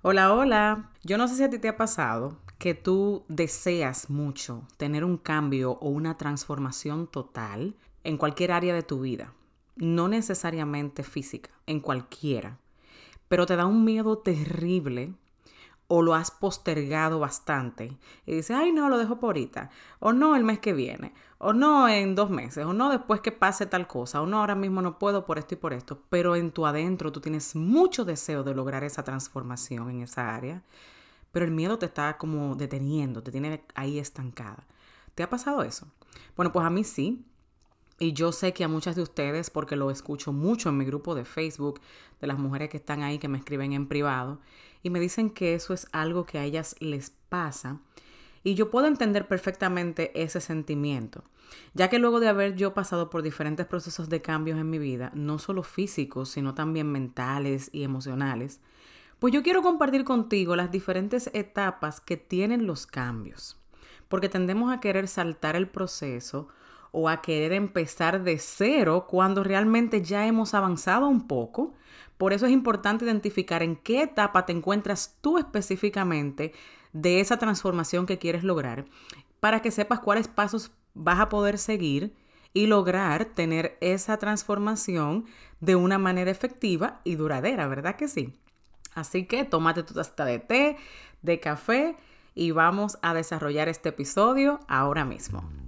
Hola, hola. Yo no sé si a ti te ha pasado que tú deseas mucho tener un cambio o una transformación total en cualquier área de tu vida, no necesariamente física, en cualquiera, pero te da un miedo terrible o lo has postergado bastante y dices, ay no, lo dejo por ahorita, o no el mes que viene, o no en dos meses, o no después que pase tal cosa, o no ahora mismo no puedo por esto y por esto, pero en tu adentro tú tienes mucho deseo de lograr esa transformación en esa área, pero el miedo te está como deteniendo, te tiene ahí estancada. ¿Te ha pasado eso? Bueno, pues a mí sí. Y yo sé que a muchas de ustedes, porque lo escucho mucho en mi grupo de Facebook, de las mujeres que están ahí, que me escriben en privado, y me dicen que eso es algo que a ellas les pasa. Y yo puedo entender perfectamente ese sentimiento, ya que luego de haber yo pasado por diferentes procesos de cambios en mi vida, no solo físicos, sino también mentales y emocionales, pues yo quiero compartir contigo las diferentes etapas que tienen los cambios, porque tendemos a querer saltar el proceso o a querer empezar de cero cuando realmente ya hemos avanzado un poco. Por eso es importante identificar en qué etapa te encuentras tú específicamente de esa transformación que quieres lograr para que sepas cuáles pasos vas a poder seguir y lograr tener esa transformación de una manera efectiva y duradera, ¿verdad que sí? Así que tómate tu taza de té, de café y vamos a desarrollar este episodio ahora mismo.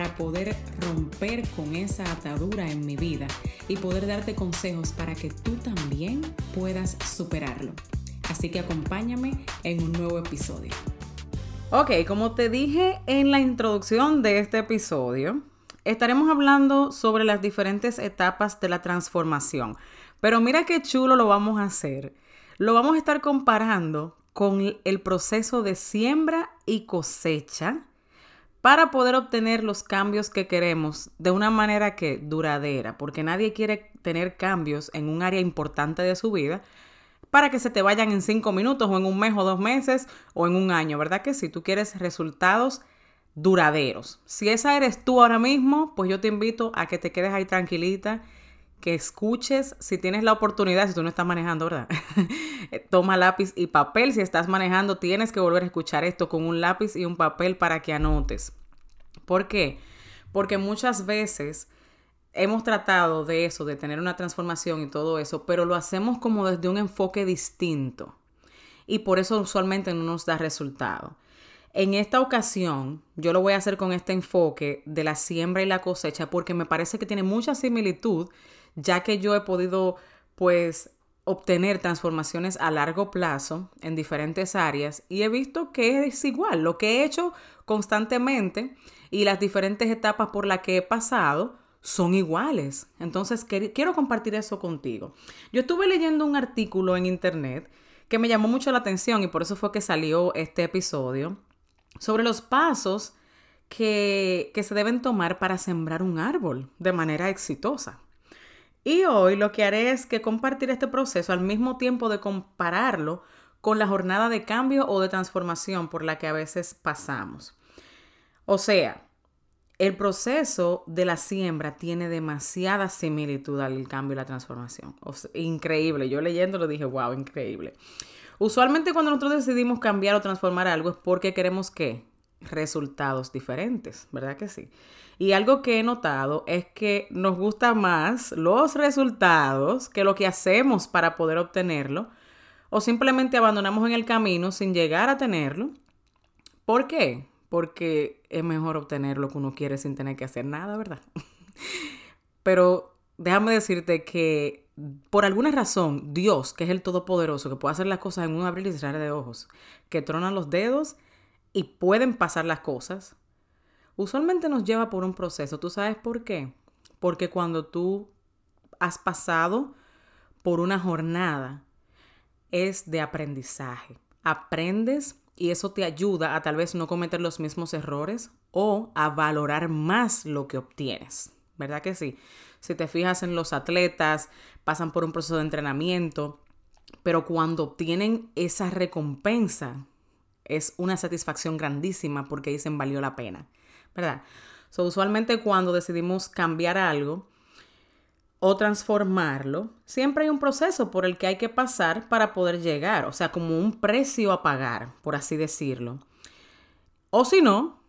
para poder romper con esa atadura en mi vida y poder darte consejos para que tú también puedas superarlo. Así que acompáñame en un nuevo episodio. Ok, como te dije en la introducción de este episodio, estaremos hablando sobre las diferentes etapas de la transformación. Pero mira qué chulo lo vamos a hacer. Lo vamos a estar comparando con el proceso de siembra y cosecha para poder obtener los cambios que queremos de una manera que duradera, porque nadie quiere tener cambios en un área importante de su vida para que se te vayan en cinco minutos o en un mes o dos meses o en un año, ¿verdad que si tú quieres resultados duraderos? Si esa eres tú ahora mismo, pues yo te invito a que te quedes ahí tranquilita, que escuches, si tienes la oportunidad, si tú no estás manejando, ¿verdad? Toma lápiz y papel, si estás manejando, tienes que volver a escuchar esto con un lápiz y un papel para que anotes. ¿Por qué? Porque muchas veces hemos tratado de eso, de tener una transformación y todo eso, pero lo hacemos como desde un enfoque distinto. Y por eso usualmente no nos da resultado. En esta ocasión, yo lo voy a hacer con este enfoque de la siembra y la cosecha porque me parece que tiene mucha similitud, ya que yo he podido, pues, obtener transformaciones a largo plazo en diferentes áreas y he visto que es igual. Lo que he hecho constantemente y las diferentes etapas por las que he pasado son iguales. Entonces, quiero compartir eso contigo. Yo estuve leyendo un artículo en internet que me llamó mucho la atención y por eso fue que salió este episodio sobre los pasos que, que se deben tomar para sembrar un árbol de manera exitosa. Y hoy lo que haré es que compartir este proceso al mismo tiempo de compararlo con la jornada de cambio o de transformación por la que a veces pasamos. O sea, el proceso de la siembra tiene demasiada similitud al cambio y la transformación. increíble. Yo leyéndolo dije, wow, increíble. Usualmente cuando nosotros decidimos cambiar o transformar algo es porque queremos que resultados diferentes, ¿verdad que sí? Y algo que he notado es que nos gustan más los resultados que lo que hacemos para poder obtenerlo o simplemente abandonamos en el camino sin llegar a tenerlo. ¿Por qué? porque es mejor obtener lo que uno quiere sin tener que hacer nada, ¿verdad? Pero déjame decirte que por alguna razón, Dios, que es el Todopoderoso, que puede hacer las cosas en un abrir y cerrar de ojos, que tronan los dedos y pueden pasar las cosas, usualmente nos lleva por un proceso. ¿Tú sabes por qué? Porque cuando tú has pasado por una jornada, es de aprendizaje. Aprendes y eso te ayuda a tal vez no cometer los mismos errores o a valorar más lo que obtienes. ¿Verdad que sí? Si te fijas en los atletas, pasan por un proceso de entrenamiento, pero cuando obtienen esa recompensa, es una satisfacción grandísima porque dicen valió la pena, ¿verdad? So, usualmente cuando decidimos cambiar algo o transformarlo, siempre hay un proceso por el que hay que pasar para poder llegar, o sea, como un precio a pagar, por así decirlo. O si no,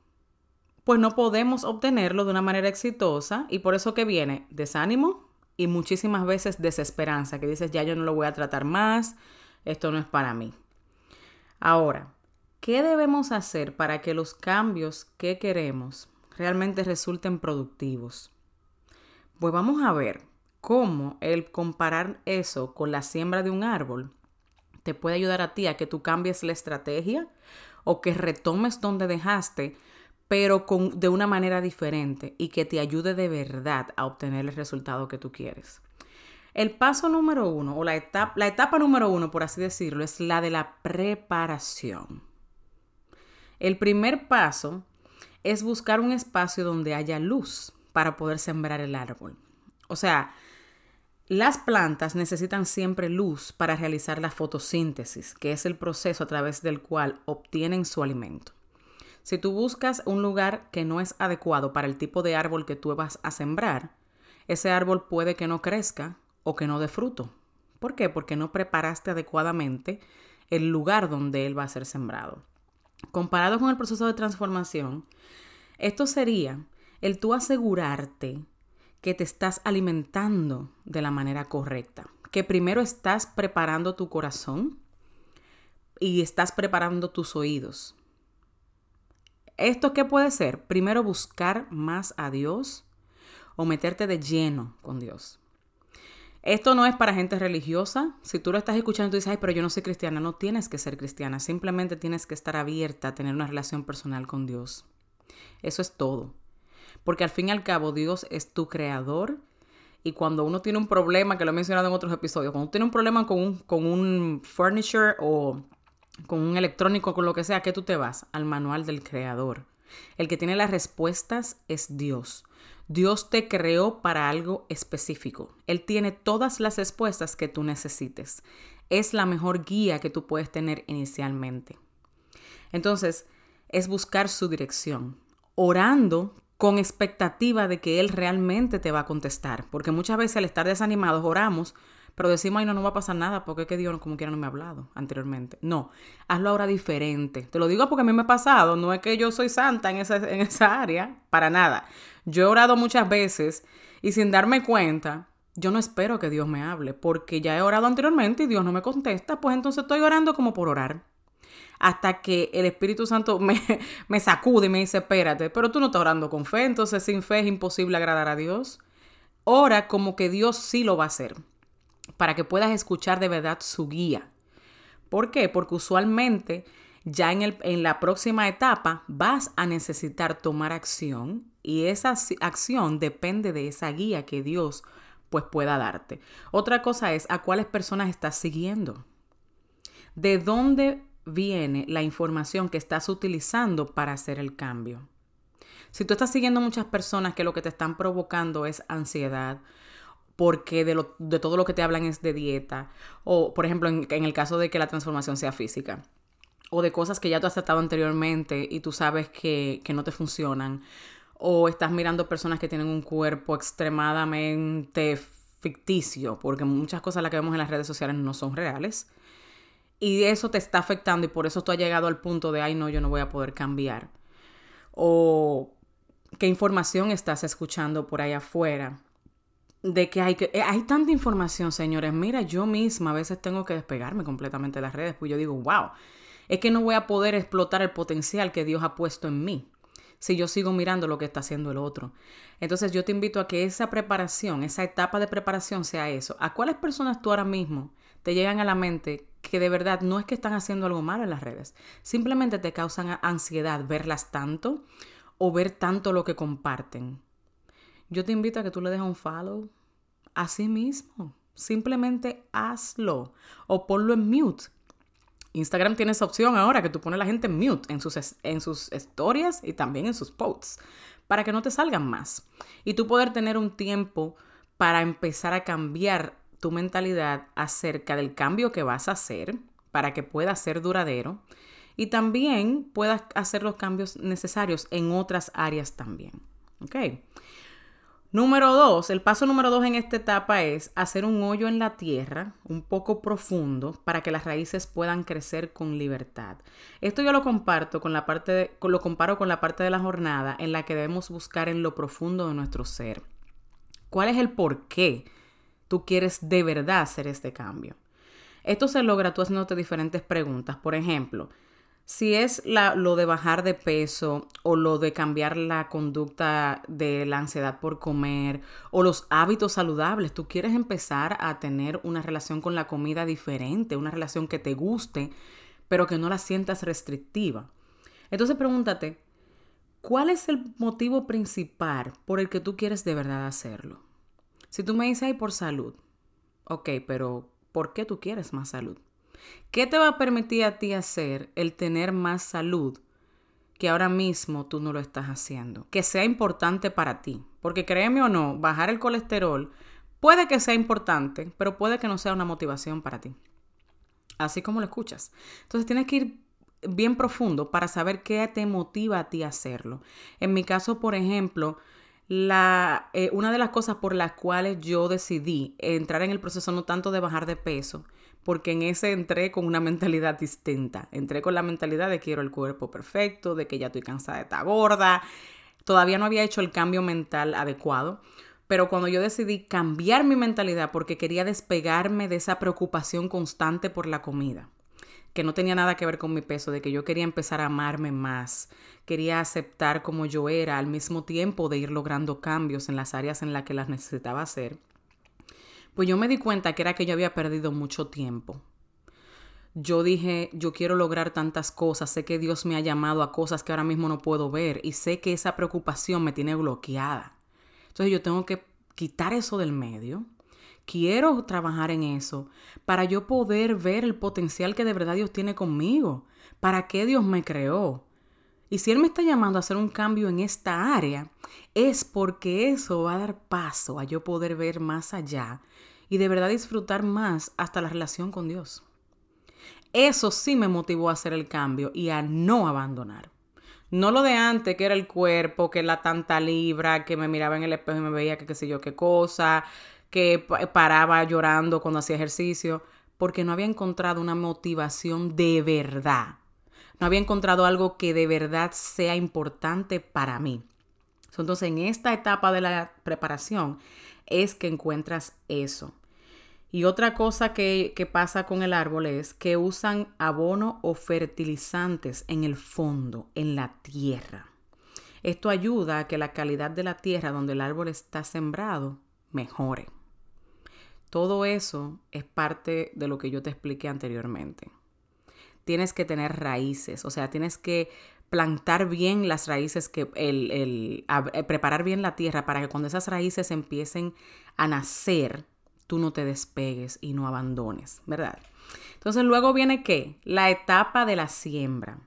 pues no podemos obtenerlo de una manera exitosa y por eso que viene desánimo y muchísimas veces desesperanza, que dices, ya yo no lo voy a tratar más, esto no es para mí. Ahora, ¿qué debemos hacer para que los cambios que queremos realmente resulten productivos? Pues vamos a ver cómo el comparar eso con la siembra de un árbol te puede ayudar a ti a que tú cambies la estrategia o que retomes donde dejaste pero con, de una manera diferente y que te ayude de verdad a obtener el resultado que tú quieres. El paso número uno, o la etapa, la etapa número uno, por así decirlo, es la de la preparación. El primer paso es buscar un espacio donde haya luz para poder sembrar el árbol. O sea, las plantas necesitan siempre luz para realizar la fotosíntesis, que es el proceso a través del cual obtienen su alimento. Si tú buscas un lugar que no es adecuado para el tipo de árbol que tú vas a sembrar, ese árbol puede que no crezca o que no dé fruto. ¿Por qué? Porque no preparaste adecuadamente el lugar donde él va a ser sembrado. Comparado con el proceso de transformación, esto sería el tú asegurarte que te estás alimentando de la manera correcta, que primero estás preparando tu corazón y estás preparando tus oídos, ¿Esto qué puede ser? Primero buscar más a Dios o meterte de lleno con Dios. Esto no es para gente religiosa. Si tú lo estás escuchando y dices, ay, pero yo no soy cristiana, no tienes que ser cristiana. Simplemente tienes que estar abierta a tener una relación personal con Dios. Eso es todo. Porque al fin y al cabo Dios es tu creador. Y cuando uno tiene un problema, que lo he mencionado en otros episodios, cuando uno tiene un problema con un, con un furniture o con un electrónico, con lo que sea, que tú te vas al manual del creador. El que tiene las respuestas es Dios. Dios te creó para algo específico. Él tiene todas las respuestas que tú necesites. Es la mejor guía que tú puedes tener inicialmente. Entonces, es buscar su dirección, orando con expectativa de que Él realmente te va a contestar. Porque muchas veces al estar desanimados oramos pero decimos, ay, no, no va a pasar nada porque es que Dios como quiera no me ha hablado anteriormente. No, hazlo ahora diferente. Te lo digo porque a mí me ha pasado, no es que yo soy santa en esa, en esa área, para nada. Yo he orado muchas veces y sin darme cuenta, yo no espero que Dios me hable porque ya he orado anteriormente y Dios no me contesta, pues entonces estoy orando como por orar. Hasta que el Espíritu Santo me, me sacude y me dice, espérate, pero tú no estás orando con fe, entonces sin fe es imposible agradar a Dios. Ora como que Dios sí lo va a hacer para que puedas escuchar de verdad su guía. ¿Por qué? Porque usualmente ya en, el, en la próxima etapa vas a necesitar tomar acción y esa acción depende de esa guía que Dios pues pueda darte. Otra cosa es a cuáles personas estás siguiendo. ¿De dónde viene la información que estás utilizando para hacer el cambio? Si tú estás siguiendo muchas personas que lo que te están provocando es ansiedad, porque de, lo, de todo lo que te hablan es de dieta, o por ejemplo en, el caso de que la transformación sea física, o de cosas que ya tú has tratado anteriormente y tú sabes que, que no te funcionan, o estás mirando personas que tienen un cuerpo extremadamente ficticio, porque muchas cosas las que vemos en las redes sociales no son reales. Y eso te está afectando y por eso tú has llegado al punto de, ay, no, yo no voy a poder cambiar. O qué información estás escuchando por ahí afuera de que hay, que eh, hay tanta información, señores. Mira, yo misma a veces tengo que despegarme completamente de las redes, pues yo digo, wow, es que no voy a poder explotar el potencial que Dios ha puesto en mí si yo sigo mirando lo que está haciendo el otro. Entonces yo te invito a que esa preparación, esa etapa de preparación sea eso. ¿A cuáles personas tú ahora mismo te llegan a la mente que de verdad no es que están haciendo algo malo en las redes? Simplemente te causan ansiedad verlas tanto o ver tanto lo que comparten. Yo te invito a que tú le dejes un follow a sí mismo. Simplemente hazlo o ponlo en mute. Instagram tiene esa opción ahora que tú pones a la gente en mute en sus, en sus historias y también en sus posts para que no te salgan más. Y tú poder tener un tiempo para empezar a cambiar tu mentalidad acerca del cambio que vas a hacer para que pueda ser duradero y también puedas hacer los cambios necesarios en otras áreas también. ¿Ok? Número dos, el paso número dos en esta etapa es hacer un hoyo en la tierra un poco profundo para que las raíces puedan crecer con libertad. Esto yo lo comparto con la parte de, lo comparo con la parte de la jornada en la que debemos buscar en lo profundo de nuestro ser. ¿Cuál es el por qué tú quieres de verdad hacer este cambio? Esto se logra tú haciéndote diferentes preguntas. Por ejemplo, si es lo de bajar de peso o lo de cambiar la conducta de la ansiedad por comer o los hábitos saludables, tú quieres empezar a tener una relación con la comida diferente, una relación que te guste, pero que no la sientas restrictiva. Entonces pregúntate, ¿cuál es el motivo principal por el que tú quieres de verdad hacerlo? Si tú me dices, ay, por salud, ok, pero ¿por qué tú quieres más salud? ¿Qué te va a permitir a ti hacer el tener más salud que ahora mismo tú no lo estás haciendo? Que sea importante para ti. Porque créeme o no, bajar el colesterol puede que sea importante, pero puede que no sea una motivación para ti. Así como lo escuchas. Entonces tienes que ir bien profundo para saber qué te motiva a ti a hacerlo. En mi caso, por ejemplo, la, eh, una de las cosas por las cuales yo decidí entrar en el proceso no tanto de bajar de peso, porque en ese entré con una mentalidad distinta. Entré con la mentalidad de quiero el cuerpo perfecto, de que ya estoy cansada de estar gorda. Todavía no había hecho el cambio mental adecuado, pero cuando yo decidí cambiar mi mentalidad porque quería despegarme de esa preocupación constante por la comida, que no tenía nada que ver con mi peso, de que yo quería empezar a amarme más, quería aceptar como yo era al mismo tiempo de ir logrando cambios en las áreas en las que las necesitaba hacer pues yo me di cuenta que era que yo había perdido mucho tiempo. Yo dije, yo quiero lograr tantas cosas, sé que Dios me ha llamado a cosas que ahora mismo no puedo ver y sé que esa preocupación me tiene bloqueada. Entonces yo tengo que quitar eso del medio. Quiero trabajar en eso para yo poder ver el potencial que de verdad Dios tiene conmigo. ¿Para qué Dios me creó? Y si Él me está llamando a hacer un cambio en esta área, es porque eso va a dar paso a yo poder ver más allá y de verdad disfrutar más hasta la relación con Dios. Eso sí me motivó a hacer el cambio y a no abandonar. No lo de antes, que era el cuerpo, que la tanta libra, que me miraba en el espejo y me veía que qué sé yo qué cosa, que paraba llorando cuando hacía ejercicio, porque no había encontrado una motivación de verdad no había encontrado algo que de verdad sea importante para mí. Entonces, en esta etapa de la preparación es que encuentras eso. Y otra cosa que, pasa con el árbol es que usan abono o fertilizantes en el fondo, en la tierra. Esto ayuda a que la calidad de la tierra donde el árbol está sembrado mejore. Todo eso es parte de lo que yo te expliqué anteriormente tienes que tener raíces, o sea, tienes que plantar bien las raíces, que el eh, preparar bien la tierra para que cuando esas raíces empiecen a nacer, tú no te despegues y no abandones, ¿verdad? Entonces luego viene qué? La etapa de la siembra.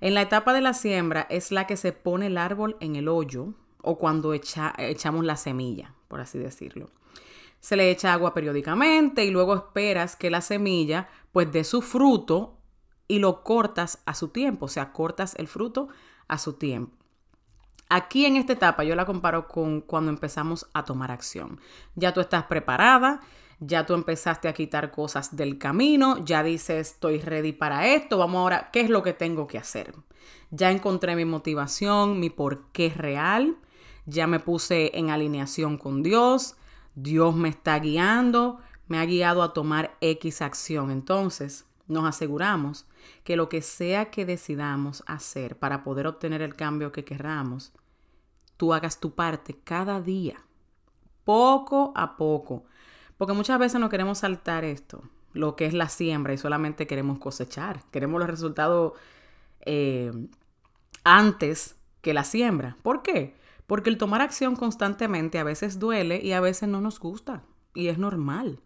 En la etapa de la siembra es la que se pone el árbol en el hoyo o cuando echamos la semilla, por así decirlo. Se le echa agua periódicamente y luego esperas que la semilla pues dé su fruto y lo cortas a su tiempo, o sea, cortas el fruto a su tiempo. Aquí en esta etapa yo la comparo con cuando empezamos a tomar acción. Ya tú estás preparada, ya tú empezaste a quitar cosas del camino, ya dices, estoy ready para esto, vamos ahora, ¿qué es lo que tengo que hacer? Ya encontré mi motivación, mi porqué real, ya me puse en alineación con Dios, Dios me está guiando, me ha guiado a tomar X acción. Entonces, nos aseguramos que lo que sea que decidamos hacer para poder obtener el cambio que querramos, tú hagas tu parte cada día, poco a poco. Porque muchas veces no queremos saltar esto, lo que es la siembra, y solamente queremos cosechar. Queremos los resultados eh, antes que la siembra. ¿Por qué? Porque el tomar acción constantemente a veces duele y a veces no nos gusta. Y es normal.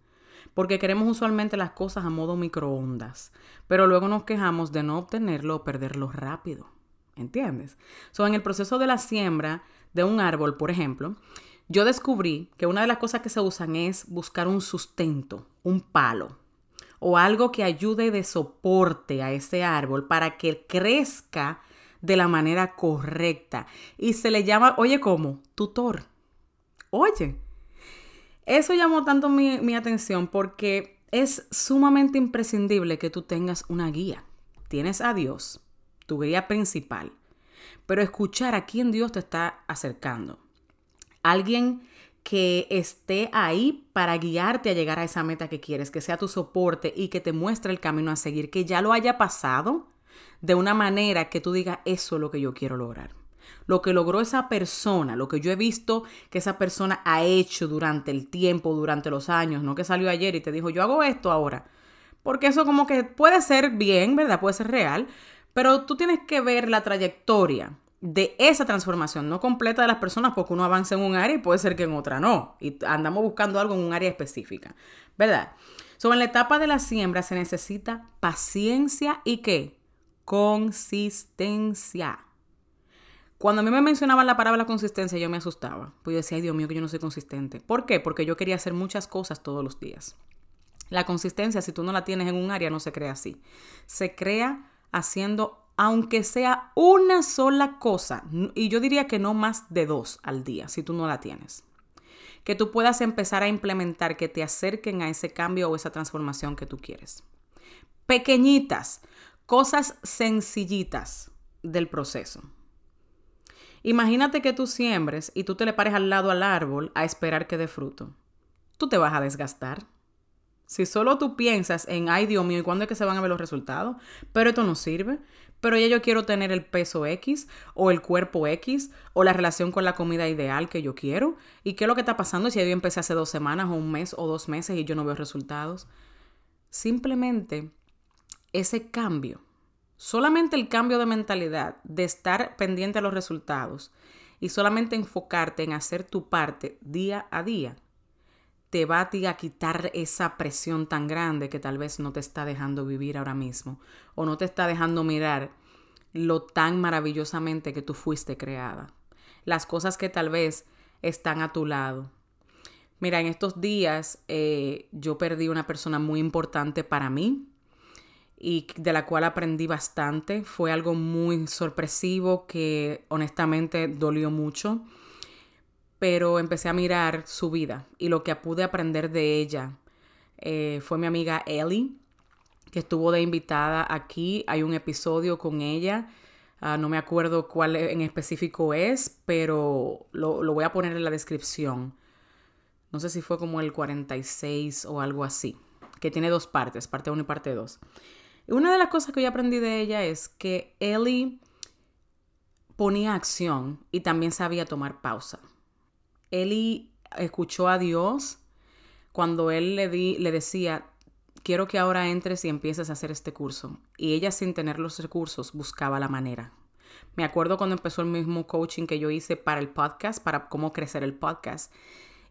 Porque queremos usualmente las cosas a modo microondas, pero luego nos quejamos de no obtenerlo o perderlo rápido. ¿Entiendes? So, en el proceso de la siembra de un árbol, por ejemplo, yo descubrí que una de las cosas que se usan es buscar un sustento, un palo o algo que ayude de soporte a ese árbol para que crezca de la manera correcta. Y se le llama, oye, ¿cómo? Tutor. Oye, eso llamó tanto mi, atención porque es sumamente imprescindible que tú tengas una guía. Tienes a Dios, tu guía principal, pero escuchar a quién Dios te está acercando. Alguien que esté ahí para guiarte a llegar a esa meta que quieres, que sea tu soporte y que te muestre el camino a seguir, que ya lo haya pasado de una manera que tú digas, eso es lo que yo quiero lograr. Lo que logró esa persona, lo que yo he visto que esa persona ha hecho durante el tiempo, durante los años, no que salió ayer y te dijo, yo hago esto ahora. Porque eso como que puede ser bien, ¿verdad? Puede ser real, pero tú tienes que ver la trayectoria de esa transformación, no completa de las personas, porque uno avanza en un área y puede ser que en otra no. Y andamos buscando algo en un área específica, ¿verdad? Sobre en la etapa de la siembra se necesita paciencia y qué? Consistencia. Cuando a mí me mencionaban la palabra consistencia, yo me asustaba. Pues yo decía, ay Dios mío, que yo no soy consistente. ¿Por qué? Porque yo quería hacer muchas cosas todos los días. La consistencia, si tú no la tienes en un área, no se crea así. Se crea haciendo aunque sea una sola cosa, y yo diría que no más de dos al día, si tú no la tienes. Que tú puedas empezar a implementar, que te acerquen a ese cambio o esa transformación que tú quieres. Pequeñitas, cosas sencillitas del proceso. Imagínate que tú siembres y tú te le pares al lado al árbol a esperar que dé fruto. Tú te vas a desgastar. Si solo tú piensas en, ay Dios mío, ¿y cuándo es que se van a ver los resultados? Pero esto no sirve. Pero ya yo quiero tener el peso X o el cuerpo X o la relación con la comida ideal que yo quiero. ¿Y qué es lo que está pasando si yo empecé hace dos semanas o un mes o dos meses y yo no veo resultados? Simplemente ese cambio, solamente el cambio de mentalidad, de estar pendiente a los resultados y solamente enfocarte en hacer tu parte día a día, te va a, quitar esa presión tan grande que tal vez no te está dejando vivir ahora mismo o no te está dejando mirar lo tan maravillosamente que tú fuiste creada. Las cosas que tal vez están a tu lado. Mira, en estos días eh, yo perdí una persona muy importante para mí y de la cual aprendí bastante. Fue algo muy sorpresivo que honestamente dolió mucho pero empecé a mirar su vida y lo que pude aprender de ella eh, fue mi amiga Ellie, que estuvo de invitada aquí. Hay un episodio con ella. Ah, no me acuerdo cuál en específico es, pero lo, lo voy a poner en la descripción. No sé si fue como el 46 o algo así, que tiene dos partes, parte 1 y parte 2. Una de las cosas que yo aprendí de ella es que Ellie ponía acción y también sabía tomar pausa. Eli escuchó a Dios cuando él le, di, le decía, quiero que ahora entres y empieces a hacer este curso. Y ella sin tener los recursos buscaba la manera. Me acuerdo cuando empezó el mismo coaching que yo hice para el podcast, para cómo crecer el podcast.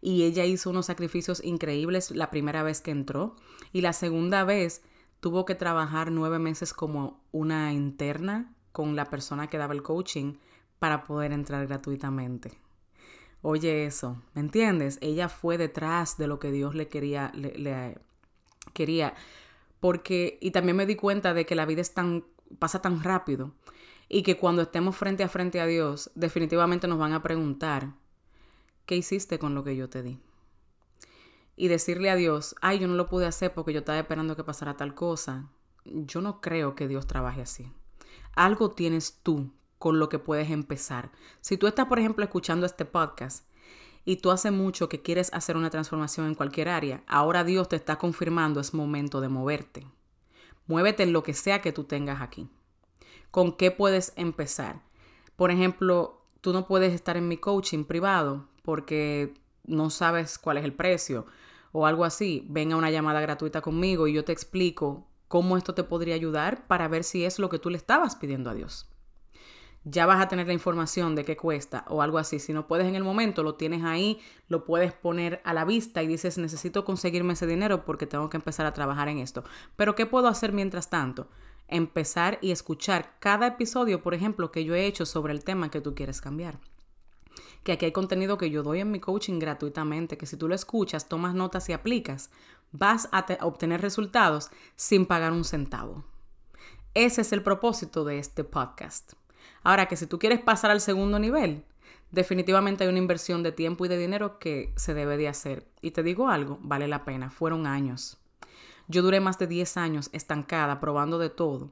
Y ella hizo unos sacrificios increíbles la primera vez que entró. Y la segunda vez tuvo que trabajar nueve meses como una interna con la persona que daba el coaching para poder entrar gratuitamente. Oye eso, ¿me entiendes? Ella fue detrás de lo que Dios le quería, le, quería. Porque, y también me di cuenta de que la vida es tan, pasa tan rápido y que cuando estemos frente a frente a Dios, definitivamente nos van a preguntar, ¿qué hiciste con lo que yo te di? Y decirle a Dios, ay, yo no lo pude hacer porque yo estaba esperando que pasara tal cosa. Yo no creo que Dios trabaje así. Algo tienes tú con lo que puedes empezar. Si tú estás, por ejemplo, escuchando este podcast y tú hace mucho que quieres hacer una transformación en cualquier área, ahora Dios te está confirmando es momento de moverte. Muévete en lo que sea que tú tengas aquí. ¿Con qué puedes empezar? Por ejemplo, tú no puedes estar en mi coaching privado porque no sabes cuál es el precio o algo así. Ven a una llamada gratuita conmigo y yo te explico cómo esto te podría ayudar para ver si es lo que tú le estabas pidiendo a Dios. ya vas a tener la información de qué cuesta o algo así. Si no puedes en el momento, lo tienes ahí, lo puedes poner a la vista y dices, necesito conseguirme ese dinero porque tengo que empezar a trabajar en esto. Pero ¿qué puedo hacer mientras tanto? Empezar y escuchar cada episodio, por ejemplo, que yo he hecho sobre el tema que tú quieres cambiar que aquí hay contenido que yo doy en mi coaching gratuitamente, que si tú lo escuchas, tomas notas y aplicas, vas a, obtener resultados sin pagar un centavo. Ese es el propósito de este podcast. Ahora que si tú quieres pasar al segundo nivel, definitivamente hay una inversión de tiempo y de dinero que se debe de hacer. Y te digo algo, vale la pena, fueron años. Yo duré más de 10 años estancada, probando de todo,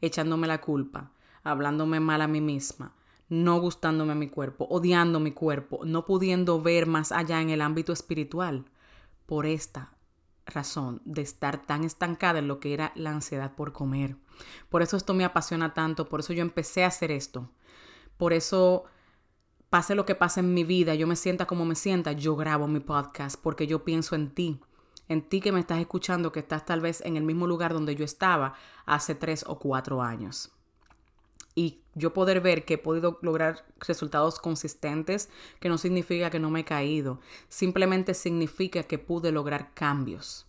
echándome la culpa, hablándome mal a mí misma, no gustándome mi cuerpo, odiando mi cuerpo, no pudiendo ver más allá en el ámbito espiritual, por esta razón de estar tan estancada en lo que era la ansiedad por comer. Por eso esto me apasiona tanto, por eso yo empecé a hacer esto. Por eso pase lo que pase en mi vida, yo me sienta como me sienta, yo grabo mi podcast porque yo pienso en ti, en ti que me estás escuchando, que estás tal vez en el mismo lugar donde yo estaba hace tres o cuatro años y yo poder ver que he podido lograr resultados consistentes, que no significa que no me he caído, simplemente significa que pude lograr cambios,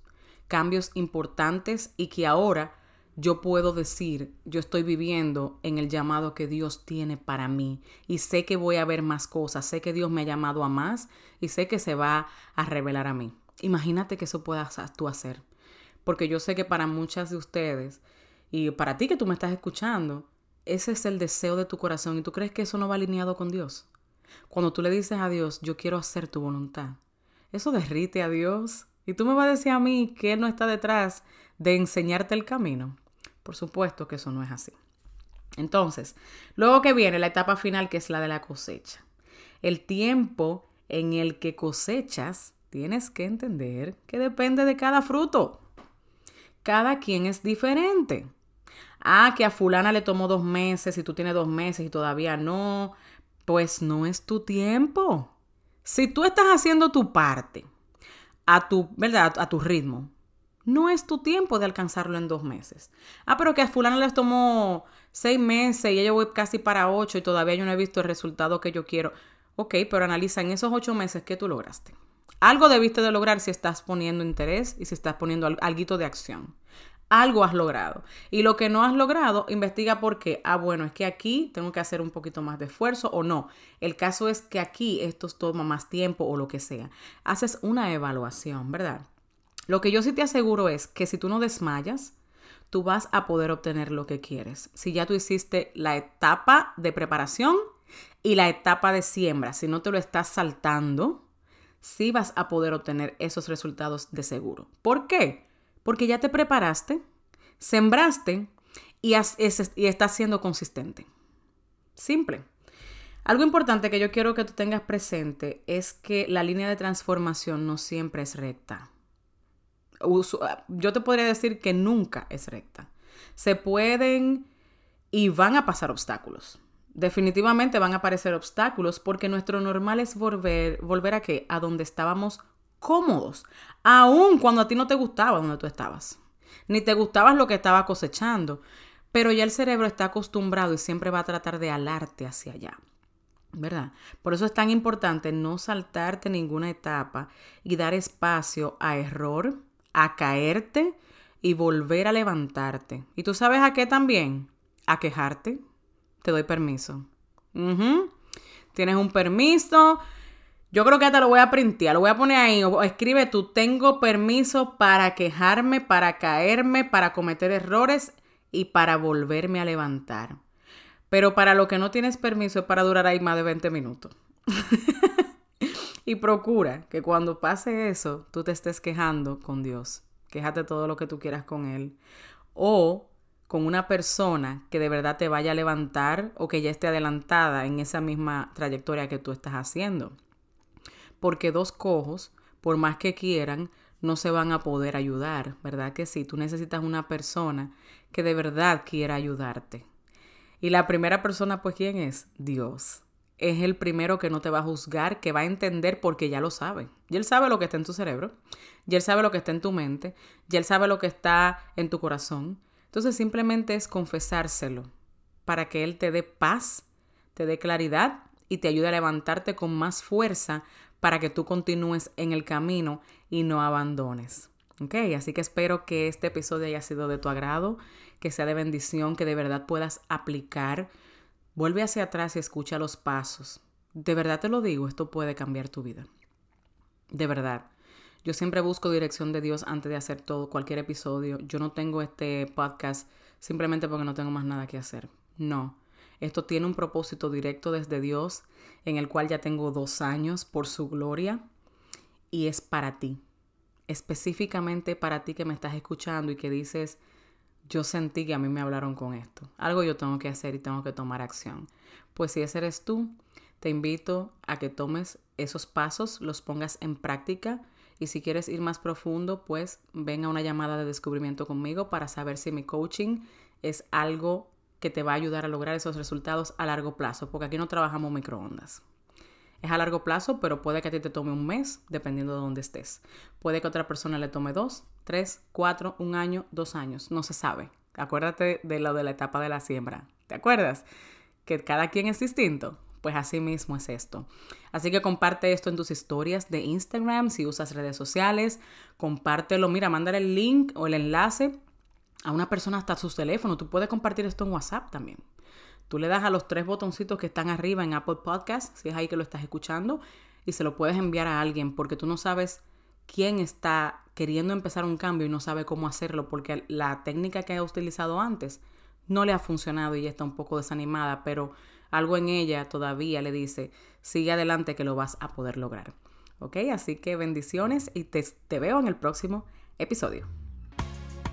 cambios importantes y que ahora yo puedo decir, yo estoy viviendo en el llamado que Dios tiene para mí y sé que voy a ver más cosas, sé que Dios me ha llamado a más y sé que se va a revelar a mí. Imagínate que eso puedas tú hacer, porque yo sé que para muchas de ustedes y para ti que tú me estás escuchando, ese es el deseo de tu corazón y tú crees que eso no va alineado con Dios. Cuando tú le dices a Dios, yo quiero hacer tu voluntad, eso derrite a Dios. Y tú me vas a decir a mí que Él no está detrás de enseñarte el camino. Por supuesto que eso no es así. Entonces, luego que viene la etapa final, que es la de la cosecha. El tiempo en el que cosechas, tienes que entender que depende de cada fruto. Cada quien es diferente. Ah, que a fulana le tomó dos meses y tú tienes dos meses y todavía no. Pues no es tu tiempo. Si tú estás haciendo tu parte a tu, ¿verdad? A tu ritmo, no es tu tiempo de alcanzarlo en dos meses. Ah, pero que a fulana les tomó seis meses y ella voy casi para ocho y todavía yo no he visto el resultado que yo quiero. Ok, pero analiza en esos ocho meses qué tú lograste. Algo debiste de lograr si estás poniendo interés y si estás poniendo algo de acción algo has logrado. Y lo que no has logrado, investiga por qué. Ah, bueno, es que aquí tengo que hacer un poquito más de esfuerzo o no. El caso es que aquí esto toma más tiempo o lo que sea. Haces una evaluación, ¿verdad? Lo que yo sí te aseguro es que si tú no desmayas, tú vas a poder obtener lo que quieres. Si ya tú hiciste la etapa de preparación y la etapa de siembra, si no te lo estás saltando, sí vas a poder obtener esos resultados de seguro. ¿Por qué? Porque ya te preparaste, sembraste y, estás siendo consistente. Simple. Algo importante que yo quiero que tú tengas presente es que la línea de transformación no siempre es recta. Yo te podría decir que nunca es recta. Se pueden y van a pasar obstáculos. Definitivamente van a aparecer obstáculos porque nuestro normal es volver, volver a qué? A donde estábamos cómodos, aun cuando a ti no te gustaba donde tú estabas, ni te gustaba lo que estaba cosechando, pero ya el cerebro está acostumbrado y siempre va a tratar de alarte hacia allá. ¿Verdad? Por eso es tan importante no saltarte ninguna etapa y dar espacio a error, a caerte y volver a levantarte. ¿Y tú sabes a qué también? A quejarte. Te doy permiso. Tienes un permiso, yo creo que hasta lo voy a printear, lo voy a poner ahí. O escribe tú, tengo permiso para quejarme, para caerme, para cometer errores y para volverme a levantar. Pero para lo que no tienes permiso es para durar ahí más de 20 minutos. y procura que cuando pase eso, tú te estés quejando con Dios. Quéjate todo lo que tú quieras con Él. O con una persona que de verdad te vaya a levantar o que ya esté adelantada en esa misma trayectoria que tú estás haciendo porque dos cojos, por más que quieran, no se van a poder ayudar, ¿verdad que sí? Tú necesitas una persona que de verdad quiera ayudarte. Y la primera persona, pues, ¿quién es? Dios. Es el primero que no te va a juzgar, que va a entender porque ya lo sabe. Y él sabe lo que está en tu cerebro, y él sabe lo que está en tu mente, y él sabe lo que está en tu corazón. Entonces simplemente es confesárselo para que él te dé paz te dé claridad y te ayude a levantarte con más fuerza para que tú continúes en el camino y no abandones. ¿Ok? Así que espero que este episodio haya sido de tu agrado, que sea de bendición, que de verdad puedas aplicar. Vuelve hacia atrás y escucha los pasos. De verdad te lo digo, esto puede cambiar tu vida. De verdad. Yo siempre busco dirección de Dios antes de hacer todo, cualquier episodio. Yo no tengo este podcast simplemente porque no tengo más nada que hacer. No. Esto tiene un propósito directo desde Dios, en el cual ya tengo dos años por su gloria, y es para ti. Específicamente para ti que me estás escuchando y que dices, yo sentí que a mí me hablaron con esto. Algo yo tengo que hacer y tengo que tomar acción. Pues si ese eres tú, te invito a que tomes esos pasos, los pongas en práctica y si quieres ir más profundo, pues ven a una llamada de descubrimiento conmigo para saber si mi coaching es algo que te va a ayudar a lograr esos resultados a largo plazo, porque aquí no trabajamos microondas. Es a largo plazo, pero puede que a ti te tome un mes, dependiendo de dónde estés. Puede que a otra persona le tome dos, tres, cuatro, un año, dos años. No se sabe. Acuérdate de lo de la etapa de la siembra. ¿Te acuerdas? Que cada quien es distinto. Pues así mismo es esto. Así que comparte esto en tus historias de Instagram, si usas redes sociales, compártelo, mira, mándale el link o el enlace a una persona hasta su teléfono. Tú puedes compartir esto en WhatsApp también. Tú le das a los tres botoncitos que están arriba en Apple Podcast, si es ahí que lo estás escuchando, y se lo puedes enviar a alguien porque tú no sabes quién está queriendo empezar un cambio y no sabe cómo hacerlo porque la técnica que ha utilizado antes no le ha funcionado y ella está un poco desanimada, pero algo en ella todavía le dice, sigue adelante que lo vas a poder lograr. ¿Ok? Así que bendiciones y te, te veo en el próximo episodio.